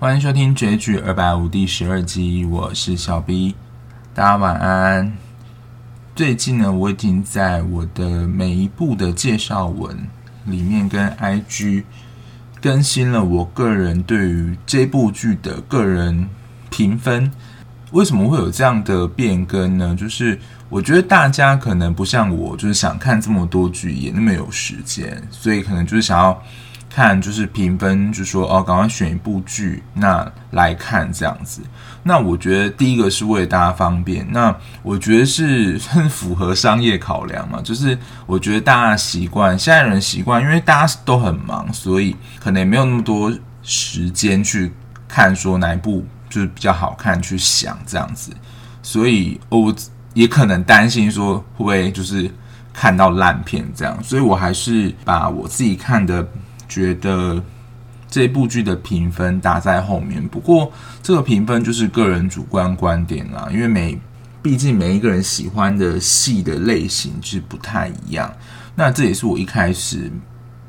欢迎收听追剧二百五第十二集，我是小 B，大家晚安。最近呢，我已经在我的每一部的介绍文里面跟 IG 更新了我个人对于这部剧的个人评分。为什么会有这样的变更呢？就是我觉得大家可能不像我，就是想看这么多剧也那么有时间，所以可能就是想要。看就是评分，就说哦，赶快选一部剧那来看这样子。那我觉得第一个是为了大家方便，那我觉得是很符合商业考量嘛。就是我觉得大家习惯，现在人习惯，因为大家都很忙，所以可能也没有那么多时间去看说哪一部就是比较好看去想这样子。所以我也可能担心说会不会就是看到烂片这样，所以我还是把我自己看的。觉得这部剧的评分打在后面，不过这个评分就是个人主观观点啦，因为每毕竟每一个人喜欢的戏的类型是不太一样，那这也是我一开始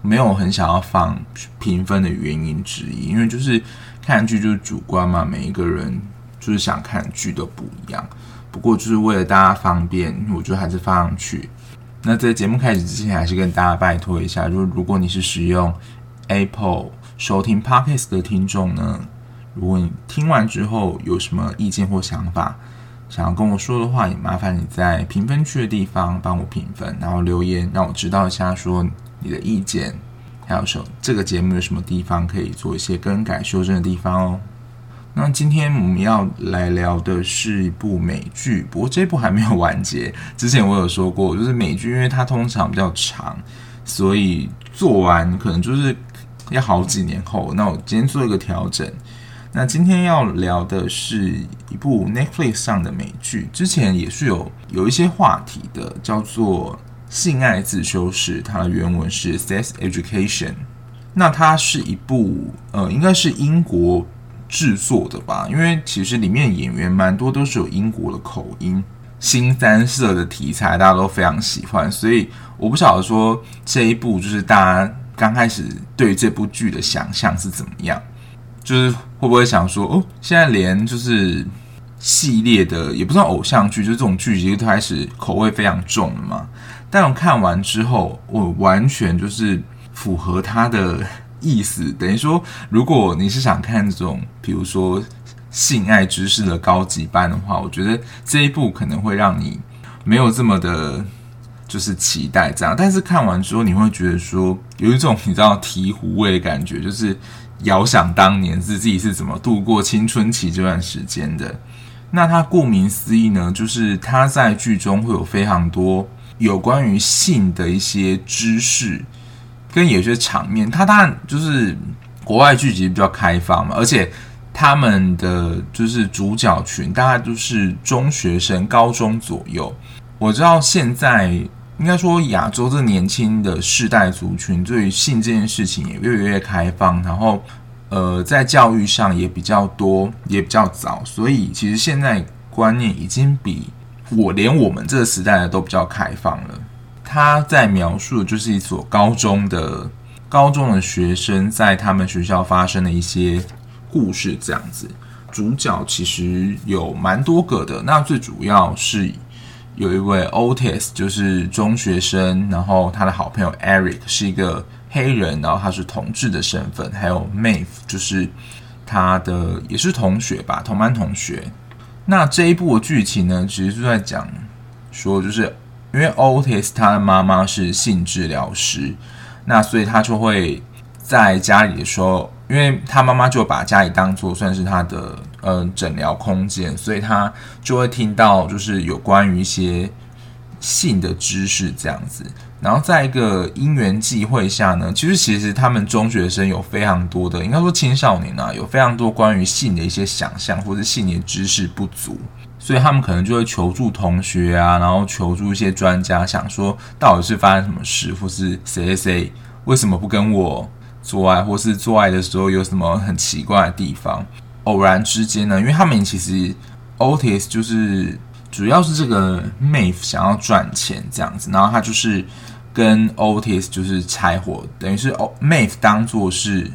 没有很想要放评分的原因之一，因为就是看剧就是主观嘛，每一个人就是想看剧都不一样，不过就是为了大家方便，我觉得还是放上去。那在节目开始之前，还是跟大家拜托一下，如如果你是使用 Apple 收听 Podcast 的听众呢，如果你听完之后有什么意见或想法，想要跟我说的话，也麻烦你在评分区的地方帮我评分，然后留言让我知道一下，说你的意见，还有说这个节目有什么地方可以做一些更改修正的地方哦。那今天我们要来聊的是一部美剧，不过这部还没有完结。之前我有说过，就是美剧，因为它通常比较长，所以做完可能就是要好几年后。那我今天做一个调整。那今天要聊的是一部 Netflix 上的美剧，之前也是有有一些话题的，叫做《性爱自修室》，它的原文是 Sex Education。那它是一部呃，应该是英国。制作的吧，因为其实里面演员蛮多都是有英国的口音，新三色的题材大家都非常喜欢，所以我不晓得说这一部就是大家刚开始对这部剧的想象是怎么样，就是会不会想说哦，现在连就是系列的也不算偶像剧，就是这种剧集都开始口味非常重了嘛？但我看完之后，我完全就是符合他的。意思等于说，如果你是想看这种，比如说性爱知识的高级班的话，我觉得这一部可能会让你没有这么的，就是期待这样。但是看完之后，你会觉得说，有一种你知道醍醐味的感觉，就是遥想当年自己是怎么度过青春期这段时间的。那它顾名思义呢，就是它在剧中会有非常多有关于性的一些知识。跟有些场面，它当然就是国外剧集比较开放嘛，而且他们的就是主角群大概都是中学生、高中左右。我知道现在应该说亚洲这年轻的世代族群对性这件事情也越来越开放，然后呃在教育上也比较多，也比较早，所以其实现在观念已经比我连我们这个时代的都比较开放了。他在描述的就是一所高中的高中的学生在他们学校发生的一些故事，这样子。主角其实有蛮多个的，那最主要是有一位 Otis，就是中学生，然后他的好朋友 Eric 是一个黑人，然后他是同志的身份，还有 Mave 就是他的也是同学吧，同班同学。那这一部的剧情呢，其实就在讲说就是。因为 Otis 他的妈妈是性治疗师，那所以他就会在家里的时候，因为他妈妈就把家里当做算是他的呃诊疗空间，所以他就会听到就是有关于一些性的知识这样子。然后在一个因缘际会下呢，其实其实他们中学生有非常多的，应该说青少年啊，有非常多关于性的一些想象或者性的知识不足。所以他们可能就会求助同学啊，然后求助一些专家，想说到底是发生什么事，或是谁谁谁为什么不跟我做爱，或是做爱的时候有什么很奇怪的地方。偶然之间呢，因为他们其实 Otis 就是主要是这个 m a v e 想要赚钱这样子，然后他就是跟 Otis 就是拆伙，等于是 Maeve 当做是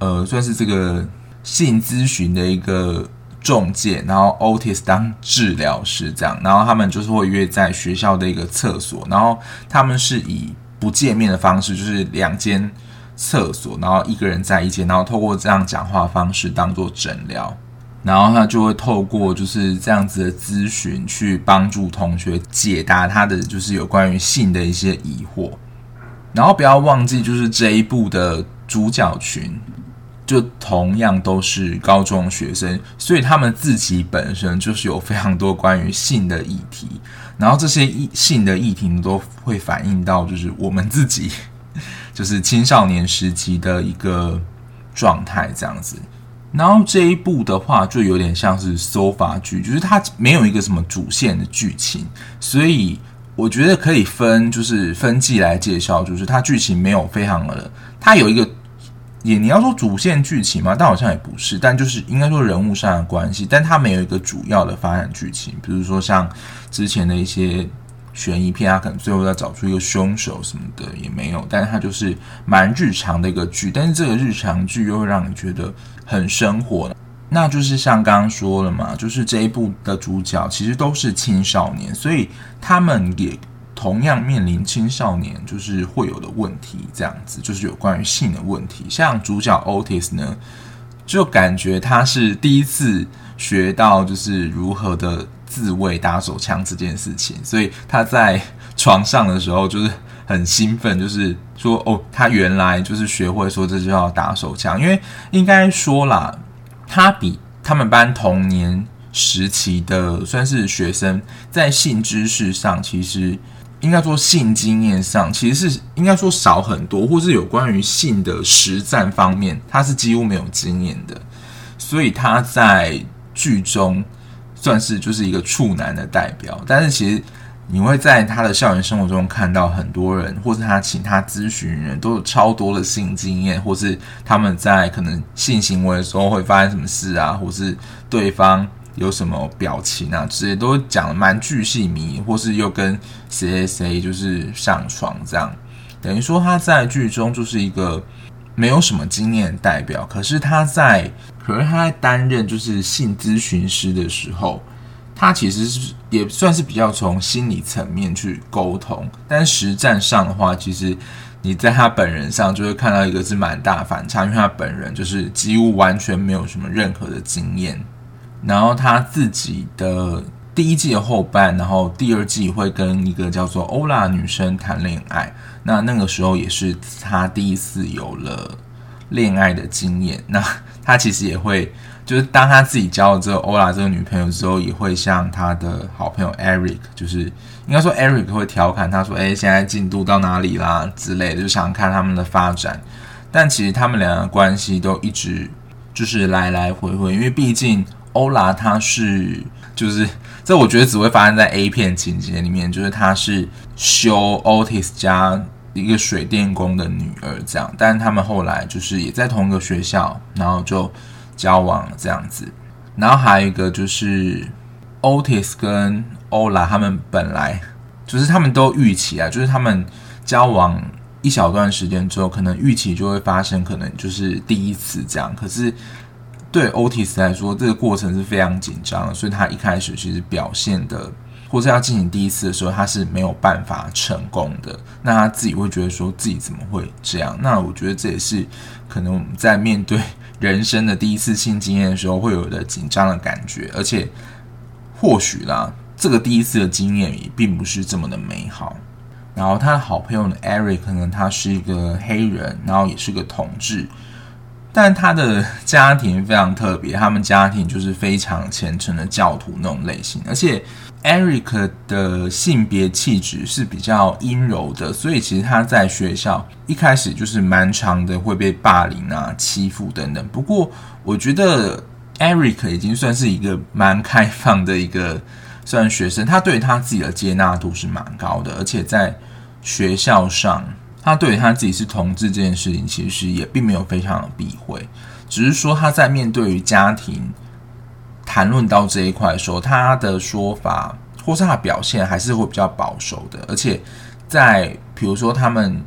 呃算是这个性咨询的一个中介，然后 Otis 当治疗师这样，然后他们就是会约在学校的一个厕所，然后他们是以不见面的方式，就是两间厕所，然后一个人在一间，然后透过这样讲话方式当做诊疗，然后他就会透过就是这样子的咨询去帮助同学解答他的就是有关于性的一些疑惑，然后不要忘记就是这一部的主角群。就同样都是高中学生，所以他们自己本身就是有非常多关于性的议题，然后这些性的议题都会反映到就是我们自己，就是青少年时期的一个状态这样子。然后这一部的话就有点像是搜法剧，就是它没有一个什么主线的剧情，所以我觉得可以分就是分季来介绍，就是它剧情没有非常的，它有一个。也你要说主线剧情嘛，但好像也不是，但就是应该说人物上的关系，但它没有一个主要的发展剧情，比如说像之前的一些悬疑片，它可能最后要找出一个凶手什么的也没有，但是它就是蛮日常的一个剧，但是这个日常剧又会让你觉得很生活，那就是像刚刚说了嘛，就是这一部的主角其实都是青少年，所以他们也。同样面临青少年就是会有的问题，这样子就是有关于性的问题。像主角 Otis 呢，就感觉他是第一次学到就是如何的自慰打手枪这件事情，所以他在床上的时候就是很兴奋，就是说哦，他原来就是学会说这就叫打手枪，因为应该说啦，他比他们班同年时期的算是学生，在性知识上其实。应该说性经验上其实是应该说少很多，或是有关于性的实战方面，他是几乎没有经验的，所以他在剧中算是就是一个处男的代表。但是其实你会在他的校园生活中看到很多人，或是他请他咨询人都有超多的性经验，或是他们在可能性行为的时候会发生什么事啊，或是对方。有什么表情啊？这些都讲得蛮巨细靡遗，或是又跟谁谁谁就是上床这样，等于说他在剧中就是一个没有什么经验的代表。可是他在，可是他在担任就是性咨询师的时候，他其实是也算是比较从心理层面去沟通。但实战上的话，其实你在他本人上就会看到一个是蛮大反差，因为他本人就是几乎完全没有什么任何的经验。然后他自己的第一季的后半，然后第二季会跟一个叫做欧拉女生谈恋爱。那那个时候也是他第一次有了恋爱的经验。那他其实也会，就是当他自己交了这个欧拉这个女朋友之后，也会向他的好朋友 Eric，就是应该说 Eric 会调侃他说：“哎，现在进度到哪里啦？”之类的，就想看他们的发展。但其实他们俩的关系都一直就是来来回回，因为毕竟。欧拉，他是就是这，我觉得只会发生在 A 片情节里面，就是她是修 Otis 家一个水电工的女儿这样，但他们后来就是也在同一个学校，然后就交往这样子。然后还有一个就是 Otis 跟欧拉他们本来就是他们都预期啊，就是他们交往一小段时间之后，可能预期就会发生，可能就是第一次这样，可是。对 Otis 来说，这个过程是非常紧张的，所以他一开始其实表现的，或是要进行第一次的时候，他是没有办法成功的。那他自己会觉得说自己怎么会这样？那我觉得这也是可能我们在面对 人生的第一次性经验的时候会有的紧张的感觉，而且或许啦，这个第一次的经验也并不是这么的美好。然后他的好朋友呢，Eric 可能他是一个黑人，然后也是个同志。但他的家庭非常特别，他们家庭就是非常虔诚的教徒那种类型，而且 Eric 的性别气质是比较阴柔的，所以其实他在学校一开始就是蛮常的会被霸凌啊、欺负等等。不过我觉得 Eric 已经算是一个蛮开放的一个算学生，他对他自己的接纳度是蛮高的，而且在学校上。他对于他自己是同志这件事情，其实也并没有非常的避讳，只是说他在面对于家庭谈论到这一块的时候，他的说法或是他的表现还是会比较保守的，而且在比如说他们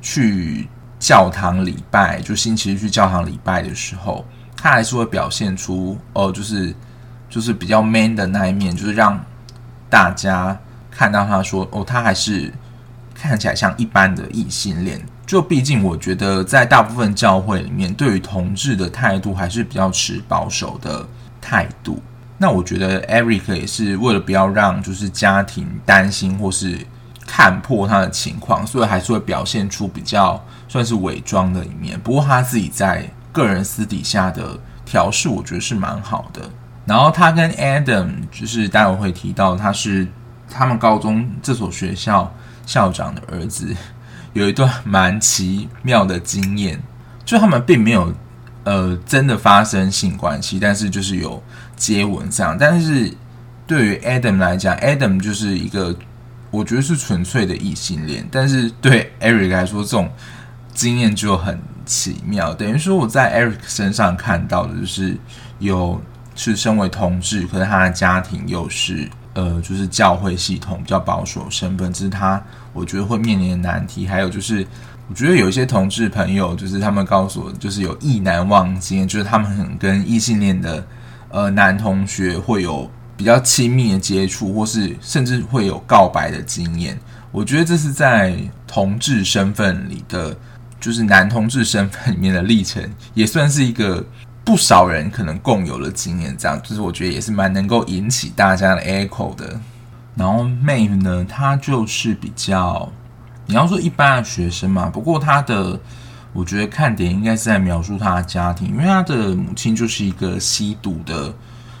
去教堂礼拜，就星期日去教堂礼拜的时候，他还是会表现出哦，就是就是比较 man 的那一面，就是让大家看到他说哦，他还是看起来像一般的异性恋。就毕竟我觉得在大部分教会里面，对于同志的态度还是比较持保守的态度。那我觉得 Eric 也是为了不要让就是家庭担心或是看破他的情况，所以还是会表现出比较算是伪装的一面。不过他自己在个人私底下的调试，我觉得是蛮好的。然后他跟 Adam 就是待会会提到，他是他们高中这所学校校长的儿子，有一段蛮奇妙的经验，就他们并没有呃真的发生性关系，但是就是有。接吻这样，但是对于 Adam 来讲，Adam 就是一个我觉得是纯粹的异性恋，但是对 Eric 来说，这种经验就很奇妙。等于说我在 Eric 身上看到的就是有是身为同志，可是他的家庭又是呃，就是教会系统比较保守身份，这是他我觉得会面临的难题。还有就是，我觉得有一些同志朋友，就是他们告诉我，就是有意难忘经验，就是他们很跟异性恋的。呃，男同学会有比较亲密的接触，或是甚至会有告白的经验。我觉得这是在同志身份里的，就是男同志身份里面的历程，也算是一个不少人可能共有的经验。这样，就是我觉得也是蛮能够引起大家的 echo 的。然后 Mave 呢，他就是比较，你要说一般的学生嘛，不过他的。我觉得看点应该是在描述他的家庭，因为他的母亲就是一个吸毒的，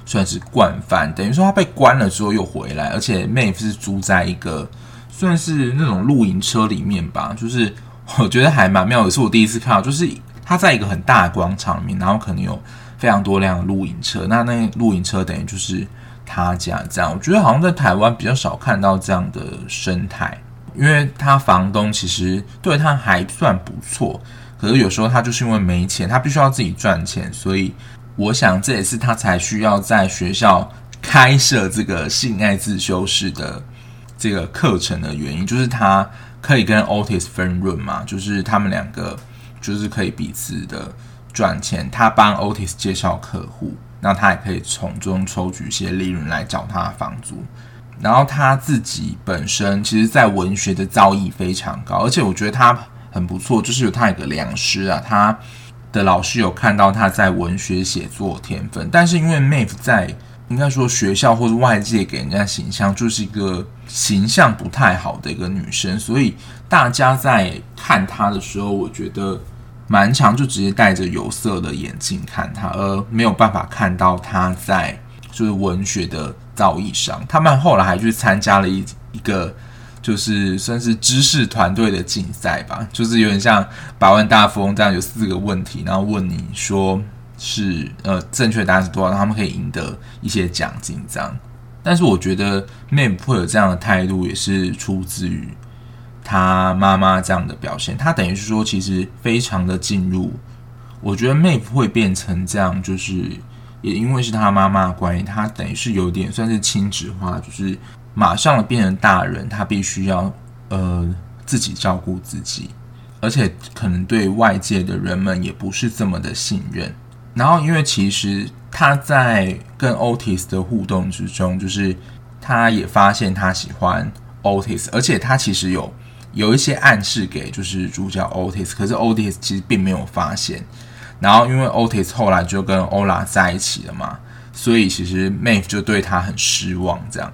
算是惯犯。等于说他被关了之后又回来，而且 Mave 是住在一个算是那种露营车里面吧，就是我觉得还蛮妙的，是我第一次看到，就是他在一个很大的广场里面，然后可能有非常多辆露营车，那那露营车等于就是他家这样。我觉得好像在台湾比较少看到这样的生态，因为他房东其实对他还算不错。可是有时候他就是因为没钱，他必须要自己赚钱，所以我想这也是他才需要在学校开设这个性爱自修室的这个课程的原因，就是他可以跟 Otis 分润嘛，就是他们两个就是可以彼此的赚钱，他帮 Otis 介绍客户，那他也可以从中抽取一些利润来缴他的房租，然后他自己本身其实在文学的造诣非常高，而且我觉得他。很不错，就是有他一个良师啊，他的老师有看到他在文学写作天分，但是因为 Mave 在应该说学校或者外界给人家形象就是一个形象不太好的一个女生，所以大家在看她的时候，我觉得蛮常就直接戴着有色的眼镜看他，而没有办法看到他在就是文学的造诣上。他们后来还去参加了一一个。就是算是知识团队的竞赛吧，就是有点像百万大富翁这样，有四个问题，然后问你说是呃正确答案是多少，他们可以赢得一些奖金这样。但是我觉得 m a p 会有这样的态度，也是出自于他妈妈这样的表现。他等于是说，其实非常的进入。我觉得 Maeve 会变成这样，就是也因为是他妈妈的关系，他等于是有点算是亲职化，就是。马上变成大人，他必须要呃自己照顾自己，而且可能对外界的人们也不是这么的信任。然后，因为其实他在跟 Otis 的互动之中，就是他也发现他喜欢 Otis，而且他其实有有一些暗示给就是主角 Otis，可是 Otis 其实并没有发现。然后，因为 Otis 后来就跟 Ola 在一起了嘛，所以其实 m a v e 就对他很失望，这样。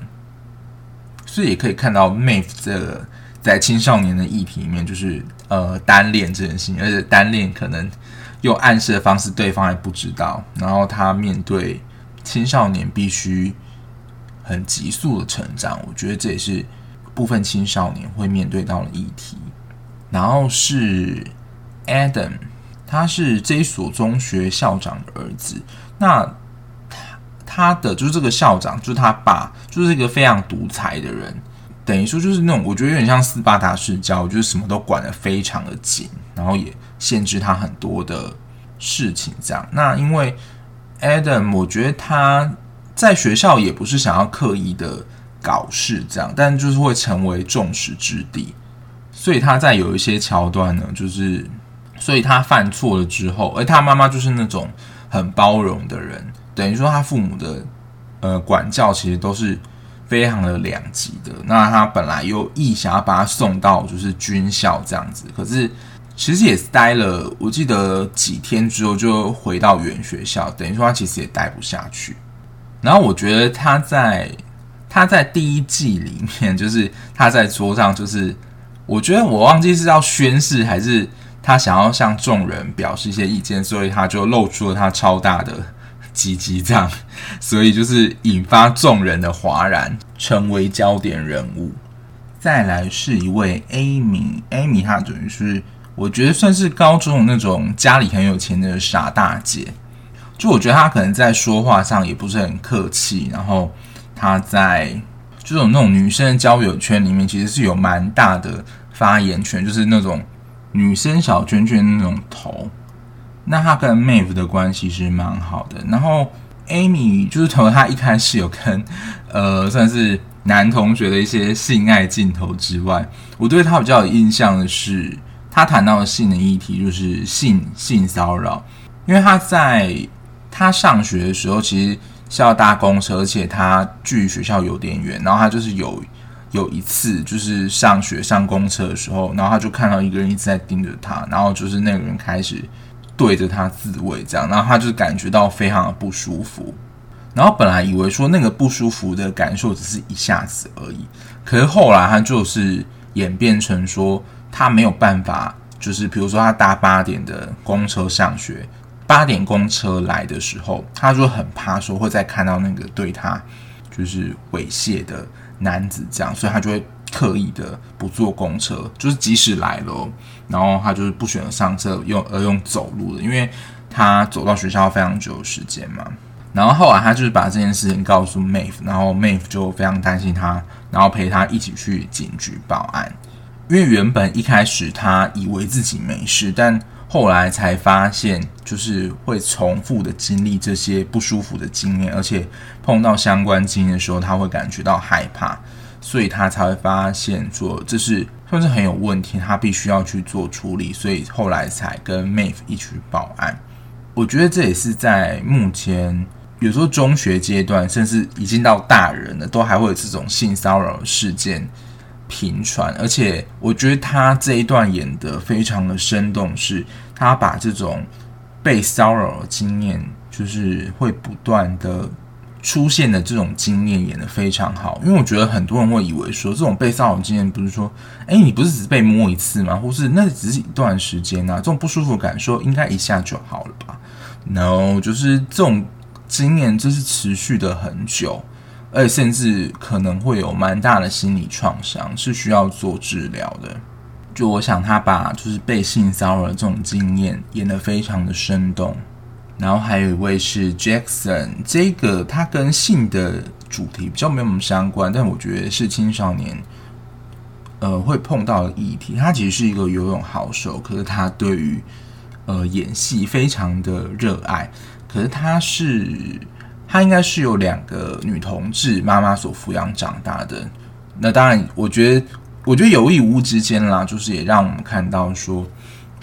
所以也可以看到 Maeve 这个在青少年的议题里面，就是呃单恋这件事情，而且单恋可能用暗示的方式，对方还不知道。然后他面对青少年必须很急速的成长，我觉得这也是部分青少年会面对到的议题。然后是 Adam，他是这一所中学校长的儿子。那他的就是这个校长，就是他爸，就是一个非常独裁的人，等于说就是那种我觉得有点像斯巴达式教，就是什么都管得非常的紧，然后也限制他很多的事情。这样，那因为 Adam，我觉得他在学校也不是想要刻意的搞事这样，但就是会成为众矢之的，所以他在有一些桥段呢，就是所以他犯错了之后，而他妈妈就是那种。很包容的人，等于说他父母的呃管教其实都是非常的两极的。那他本来又意想要把他送到就是军校这样子，可是其实也待了，我记得几天之后就回到原学校，等于说他其实也待不下去。然后我觉得他在他在第一季里面，就是他在桌上，就是我觉得我忘记是要宣誓还是。他想要向众人表示一些意见，所以他就露出了他超大的鸡鸡，这样，所以就是引发众人的哗然，成为焦点人物。再来是一位 Amy，Amy 她等于是我觉得算是高中那种家里很有钱的傻大姐，就我觉得她可能在说话上也不是很客气，然后她在这种那种女生的交友圈里面，其实是有蛮大的发言权，就是那种。女生小圈圈那种头，那她跟 Mave 的关系是蛮好的。然后 Amy 就是从她一开始有跟呃算是男同学的一些性爱镜头之外，我对她比较有印象的是，她谈到的性的议题就是性性骚扰，因为她在她上学的时候其实是要搭公车，而且他距学校有点远，然后他就是有。有一次，就是上学上公车的时候，然后他就看到一个人一直在盯着他，然后就是那个人开始对着他自慰，这样，然后他就感觉到非常的不舒服。然后本来以为说那个不舒服的感受只是一下子而已，可是后来他就是演变成说他没有办法，就是比如说他搭八点的公车上学，八点公车来的时候，他就很怕说会再看到那个对他就是猥亵的。男子这样，所以他就会刻意的不坐公车，就是即使来了，然后他就是不选择上车，用而用走路的，因为他走到学校非常久的时间嘛。然后后来他就是把这件事情告诉 Maeve，然后 Maeve 就非常担心他，然后陪他一起去警局报案。因为原本一开始他以为自己没事，但后来才发现，就是会重复的经历这些不舒服的经验，而且碰到相关经验的时候，他会感觉到害怕，所以他才会发现说这是算是很有问题，他必须要去做处理，所以后来才跟 Maeve 一起报案。我觉得这也是在目前有时候中学阶段，甚至已经到大人了，都还会有这种性骚扰事件。频传，而且我觉得他这一段演得非常的生动，是他把这种被骚扰的经验，就是会不断的出现的这种经验演得非常好。因为我觉得很多人会以为说，这种被骚扰经验不是说，哎，你不是只是被摸一次吗？或是那只是一段时间啊，这种不舒服感受应该一下就好了吧？No，就是这种经验就是持续的很久。而且甚至可能会有蛮大的心理创伤，是需要做治疗的。就我想，他把就是被性骚扰的这种经验演得非常的生动。然后还有一位是 Jackson，这个他跟性的主题比较没有那么相关，但我觉得是青少年呃会碰到的议题。他其实是一个游泳好手，可是他对于呃演戏非常的热爱，可是他是。他应该是有两个女同志妈妈所抚养长大的。那当然，我觉得，我觉得有意无物之间啦，就是也让我们看到说，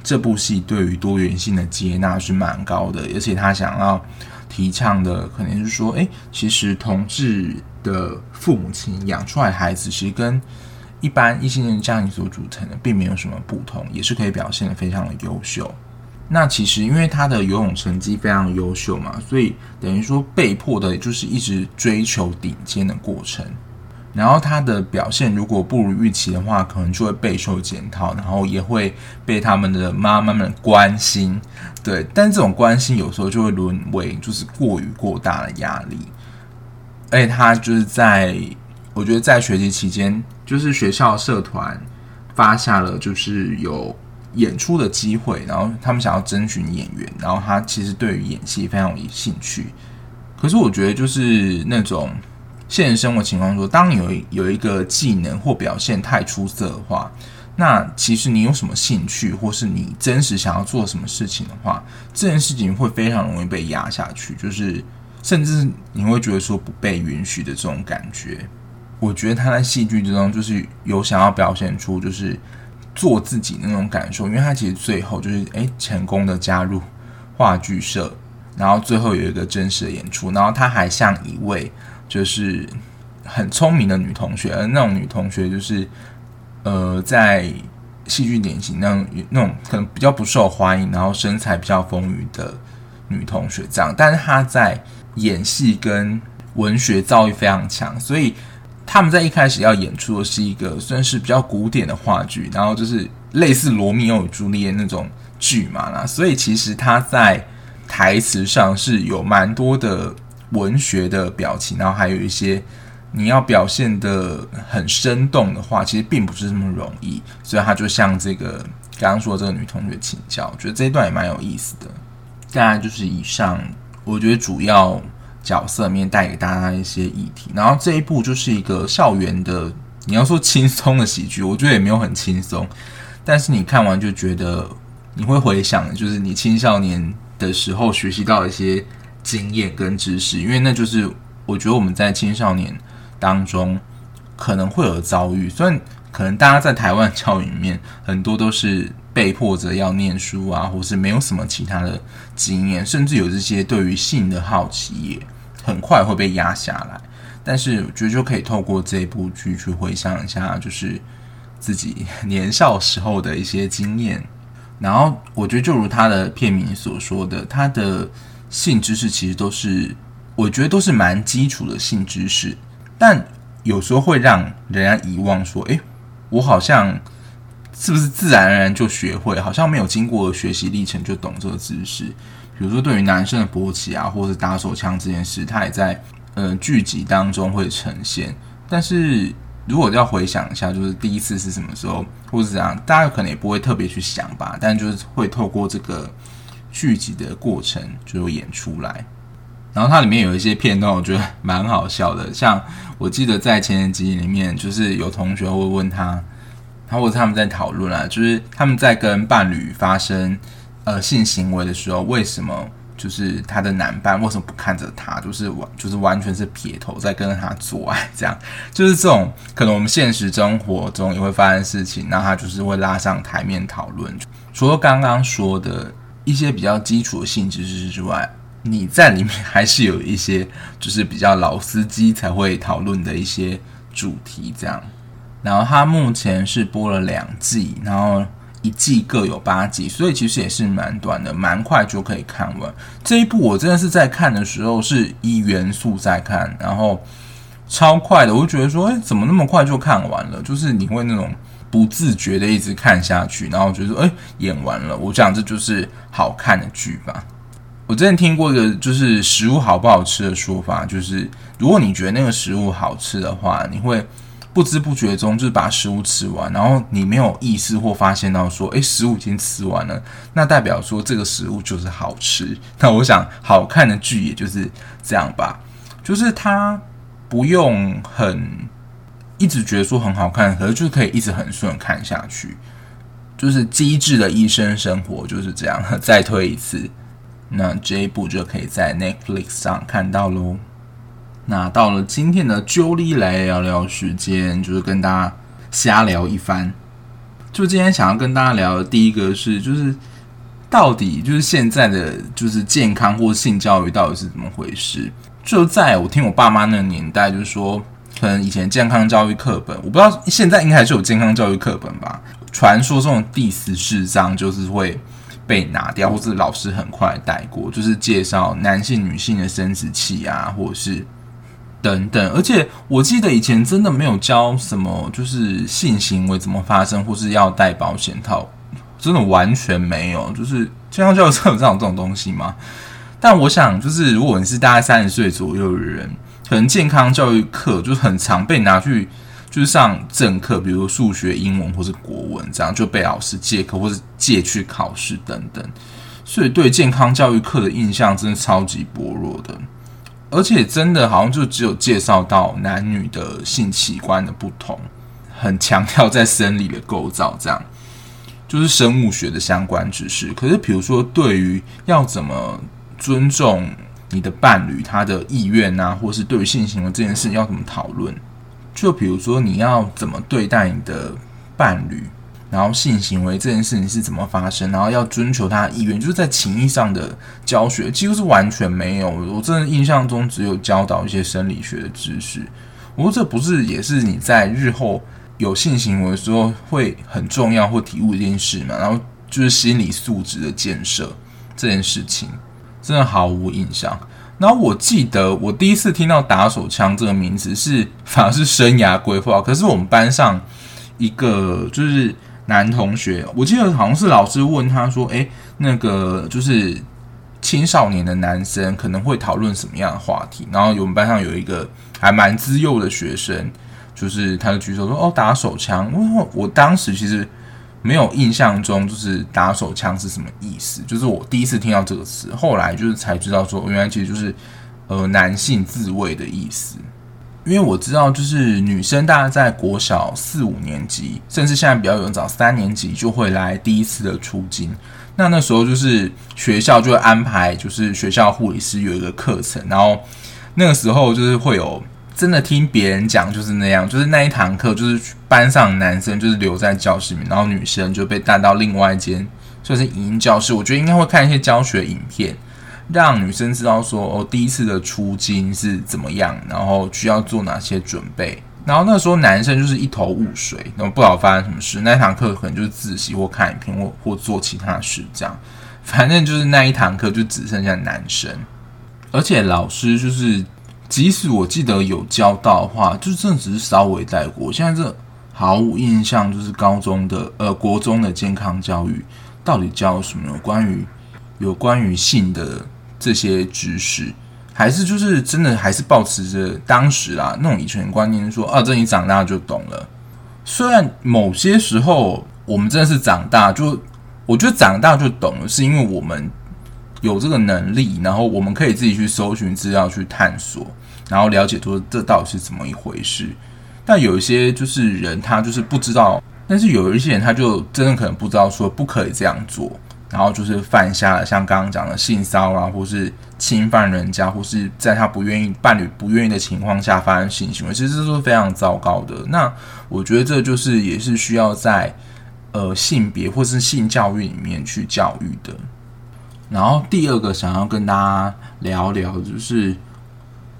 这部戏对于多元性的接纳是蛮高的。而且他想要提倡的，可能是说，诶，其实同志的父母亲养出来孩子，其实跟一般异性恋家庭所组成的，并没有什么不同，也是可以表现的非常的优秀。那其实因为他的游泳成绩非常优秀嘛，所以等于说被迫的就是一直追求顶尖的过程。然后他的表现如果不如预期的话，可能就会备受检讨，然后也会被他们的妈妈们关心。对，但这种关心有时候就会沦为就是过于过大的压力。而且他就是在我觉得在学习期间，就是学校社团发下了就是有。演出的机会，然后他们想要征询演员，然后他其实对于演戏非常有兴趣。可是我觉得，就是那种现实生活情况说，当你有有一个技能或表现太出色的话，那其实你有什么兴趣，或是你真实想要做什么事情的话，这件事情会非常容易被压下去，就是甚至你会觉得说不被允许的这种感觉。我觉得他在戏剧之中就是有想要表现出就是。做自己那种感受，因为他其实最后就是诶成功的加入话剧社，然后最后有一个真实的演出，然后他还像一位就是很聪明的女同学，而那种女同学就是呃在戏剧典型那种那种可能比较不受欢迎，然后身材比较丰腴的女同学这样，但是她在演戏跟文学造诣非常强，所以他们在一开始要演出的是一个算是比较古典的话剧，然后就是类似罗密欧与朱丽叶那种剧嘛啦，所以其实他在台词上是有蛮多的文学的表情，然后还有一些你要表现得很生动的话，其实并不是这么容易。所以他就向这个刚刚说的这个女同学请教，我觉得这一段也蛮有意思的。大概就是以上，我觉得主要角色面带给大家一些议题。然后这一部就是一个校园的，你要说轻松的喜剧，我觉得也没有很轻松，但是你看完就觉得你会回想，就是你青少年。的时候学习到一些经验跟知识，因为那就是我觉得我们在青少年当中可能会有遭遇。虽然可能大家在台湾教育里面很多都是被迫着要念书啊，或是没有什么其他的经验，甚至有这些对于性的好奇也很快会被压下来。但是我觉得就可以透过这部剧去回想一下，就是自己年少时候的一些经验。然后我觉得，就如他的片名所说的，他的性知识其实都是，我觉得都是蛮基础的性知识，但有时候会让人家遗忘，说，诶，我好像是不是自然而然就学会，好像没有经过学习历程就懂这个知识。比如说，对于男生的勃起啊，或是打手枪这件事，他也在呃剧集当中会呈现，但是。如果要回想一下，就是第一次是什么时候，或是怎样，大家可能也不会特别去想吧。但就是会透过这个剧集的过程，就演出来。然后它里面有一些片段，我觉得蛮好笑的。像我记得在前几集里面，就是有同学会问他，他或者他们在讨论啊，就是他们在跟伴侣发生呃性行为的时候，为什么？就是他的男伴为什么不看着他？就是完，就是完全是撇头在跟着他做爱，这样就是这种可能我们现实生活中也会发生事情，那他就是会拉上台面讨论。除了刚刚说的一些比较基础的性知识之外，你在里面还是有一些就是比较老司机才会讨论的一些主题，这样。然后他目前是播了两季，然后。一季各有八集，所以其实也是蛮短的，蛮快就可以看完。这一部我真的是在看的时候是以元素在看，然后超快的，我就觉得说，哎，怎么那么快就看完了？就是你会那种不自觉的一直看下去，然后觉得说，哎，演完了。我讲这就是好看的剧吧。我之前听过一个就是食物好不好吃的说法，就是如果你觉得那个食物好吃的话，你会。不知不觉中就是把食物吃完，然后你没有意识或发现到说，诶，食物已经吃完了，那代表说这个食物就是好吃。那我想好看的剧也就是这样吧，就是它不用很一直觉得说很好看，可是就可以一直很顺看下去。就是机智的医生生活就是这样。再推一次，那这一部就可以在 Netflix 上看到喽。那到了今天的 Jolie 来聊聊时间，就是跟大家瞎聊一番。就今天想要跟大家聊的第一个是，就是到底就是现在的就是健康或性教育到底是怎么回事？就在我听我爸妈那个年代，就是说可能以前健康教育课本，我不知道现在应该还是有健康教育课本吧？传说中的第十四章就是会被拿掉，或是老师很快带过，就是介绍男性、女性的生殖器啊，或者是。等等，而且我记得以前真的没有教什么，就是性行为怎么发生，或是要戴保险套，真的完全没有。就是健康教育上有这种这种东西吗？但我想，就是如果你是大概三十岁左右的人，可能健康教育课就很常被拿去就是上正课，比如数学、英文或是国文，这样就被老师借课或是借去考试等等。所以对健康教育课的印象真的超级薄弱的。而且真的好像就只有介绍到男女的性器官的不同，很强调在生理的构造，这样就是生物学的相关知识。可是，比如说对于要怎么尊重你的伴侣他的意愿啊，或是对于性行为这件事要怎么讨论？就比如说你要怎么对待你的伴侣，然后性行为这件事情是怎么发生，然后要征求他的意愿，就是在情意上的教学几乎是完全没有。我真的印象中只有教导一些生理学的知识。不过这不是也是你在日后有性行为的时候会很重要或体悟一件事嘛？然后就是心理素质的建设这件事情，真的毫无印象。然后我记得我第一次听到打手枪这个名词是反而是生涯规划，可是我们班上一个就是。男同学，我记得好像是老师问他说：“诶，那个就是青少年的男生可能会讨论什么样的话题？”然后我们班上有一个还蛮资幼的学生，就是他就举手说：“哦，打手枪。”我我当时其实没有印象中就是打手枪是什么意思，就是我第一次听到这个词，后来就是才知道说，原来其实就是呃男性自慰的意思。因为我知道，就是女生大概在国小四五年级，甚至现在比较有人早三年级就会来第一次的出经。那那时候就是学校就会安排，就是学校护理师有一个课程，然后那个时候就是会有真的听别人讲，就是那样，就是那一堂课就是班上男生就是留在教室里面，然后女生就被带到另外一间，就是影音教室。我觉得应该会看一些教学影片。让女生知道说哦，第一次的初经是怎么样，然后需要做哪些准备。然后那时候男生就是一头雾水，然后不知道发生什么事。那一堂课可能就是自习或看影片或或做其他事这样。反正就是那一堂课就只剩下男生，而且老师就是，即使我记得有教到的话，就真的只是稍微带过。现在这毫无印象，就是高中的呃国中的健康教育到底教什么有关于有关于性的。这些知识，还是就是真的，还是保持着当时啊那种以前观念，说啊，这你长大就懂了。虽然某些时候我们真的是长大，就我觉得长大就懂了，是因为我们有这个能力，然后我们可以自己去搜寻资料去探索，然后了解说这到底是怎么一回事。但有一些就是人，他就是不知道，但是有一些人他就真的可能不知道说不可以这样做。然后就是犯下了像刚刚讲的性骚扰，或是侵犯人家，或是在他不愿意、伴侣不愿意的情况下发生性行为，其实这都是非常糟糕的。那我觉得这就是也是需要在呃性别或是性教育里面去教育的。然后第二个想要跟大家聊聊，就是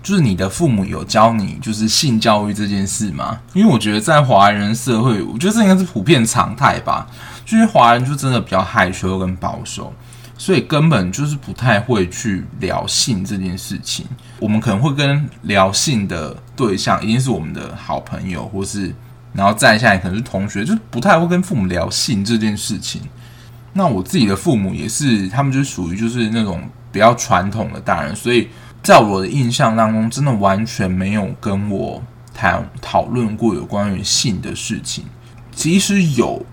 就是你的父母有教你就是性教育这件事吗？因为我觉得在华人社会，我觉得这应该是普遍常态吧。因为华人就真的比较害羞跟保守，所以根本就是不太会去聊性这件事情。我们可能会跟聊性的对象一定是我们的好朋友，或是然后再下来可能是同学，就不太会跟父母聊性这件事情。那我自己的父母也是，他们就属于就是那种比较传统的大人，所以在我的印象当中，真的完全没有跟我谈讨论过有关于性的事情。即使有。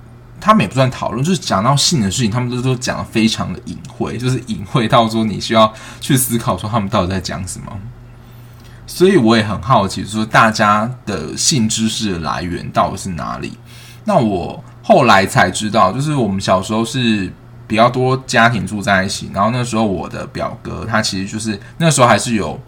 他们也不算讨论，就是讲到性的事情，他们都都讲得非常的隐晦，就是隐晦到说你需要去思考说他们到底在讲什么。所以我也很好奇，说大家的性知识的来源到底是哪里？那我后来才知道，就是我们小时候是比较多家庭住在一起，然后那时候我的表哥他其实就是那时候还是有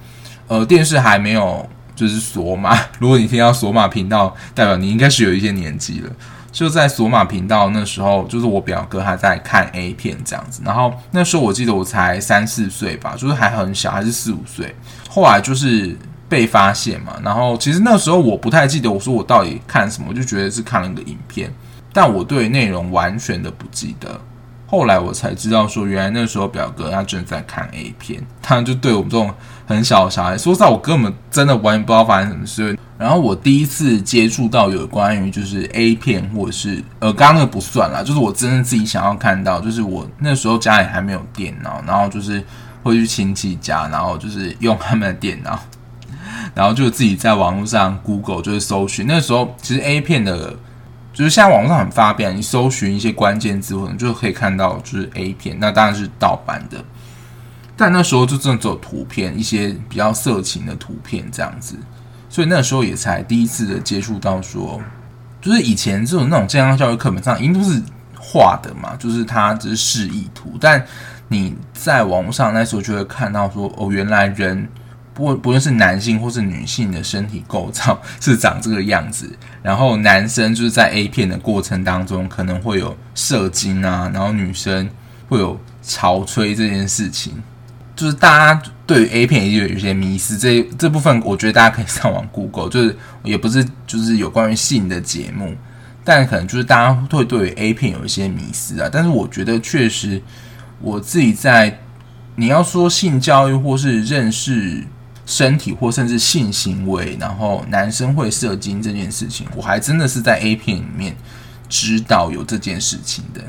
呃电视还没有就是锁码，如果你听到锁码频道，代表你应该是有一些年纪了。就在索马频道那时候，就是我表哥他在看 A 片这样子，然后那时候我记得我才三四岁吧，就是还很小，还是四五岁。后来就是被发现嘛，然后其实那时候我不太记得，我说我到底看什么，我就觉得是看了一个影片，但我对内容完全的不记得。后来我才知道，说原来那时候表哥他正在看 A 片，他就对我们这种很小的小孩，说实在，我根本真的完全不知道发生什么事。然后我第一次接触到有关于就是 A 片，或者是呃，刚刚那个不算啦，就是我真的自己想要看到，就是我那时候家里还没有电脑，然后就是会去亲戚家，然后就是用他们的电脑，然后就自己在网络上 Google 就是搜寻。那时候其实 A 片的。就是现在网络上很方便，你搜寻一些关键字，可能就可以看到就是 A 片，那当然是盗版的。但那时候就真的只有图片，一些比较色情的图片这样子，所以那时候也才第一次的接触到说，就是以前这种那种健康教育课本上，应该都是画的嘛，就是它只是示意图，但你在网络上那时候就会看到说，哦，原来人不不论是男性或是女性的身体构造 是长这个样子，然后男生就是在 A 片的过程当中可能会有射精啊，然后女生会有潮吹这件事情，就是大家对于 A 片也有有些迷思，这这部分我觉得大家可以上网 Google，就是也不是就是有关于性的节目，但可能就是大家会对于 A 片有一些迷思啊，但是我觉得确实我自己在你要说性教育或是认识。身体或甚至性行为，然后男生会射精这件事情，我还真的是在 A 片里面知道有这件事情的。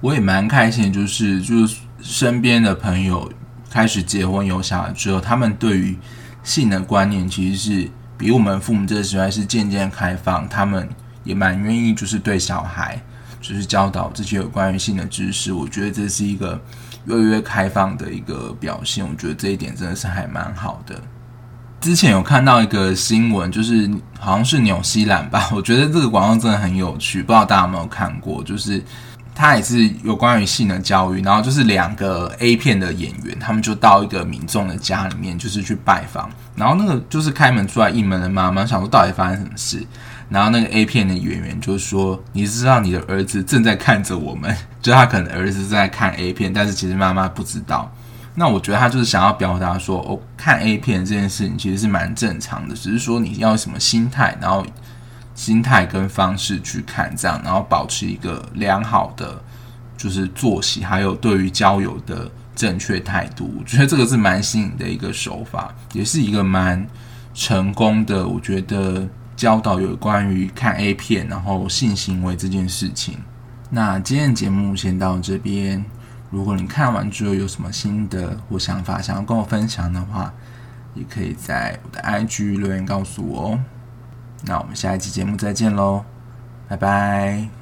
我也蛮开心，就是就是身边的朋友开始结婚有小孩之后，他们对于性的观念其实是比我们父母这个时代是渐渐开放，他们也蛮愿意就是对小孩就是教导这些有关于性的知识。我觉得这是一个。越来越开放的一个表现，我觉得这一点真的是还蛮好的。之前有看到一个新闻，就是好像是纽西兰吧，我觉得这个广告真的很有趣，不知道大家有没有看过？就是它也是有关于性的教育，然后就是两个 A 片的演员，他们就到一个民众的家里面，就是去拜访，然后那个就是开门出来应门的妈妈，想说到底发生什么事。然后那个 A 片的演员就说：“你知道你的儿子正在看着我们，就他可能儿子正在看 A 片，但是其实妈妈不知道。那我觉得他就是想要表达说，哦，看 A 片这件事情其实是蛮正常的，只是说你要什么心态，然后心态跟方式去看这样，然后保持一个良好的就是作息，还有对于交友的正确态度。我觉得这个是蛮新颖的一个手法，也是一个蛮成功的。我觉得。”教导有关于看 A 片，然后性行为这件事情。那今天节目先到这边。如果你看完之后有什么心得或想法想要跟我分享的话，也可以在我的 IG 留言告诉我哦。那我们下一期节目再见喽，拜拜。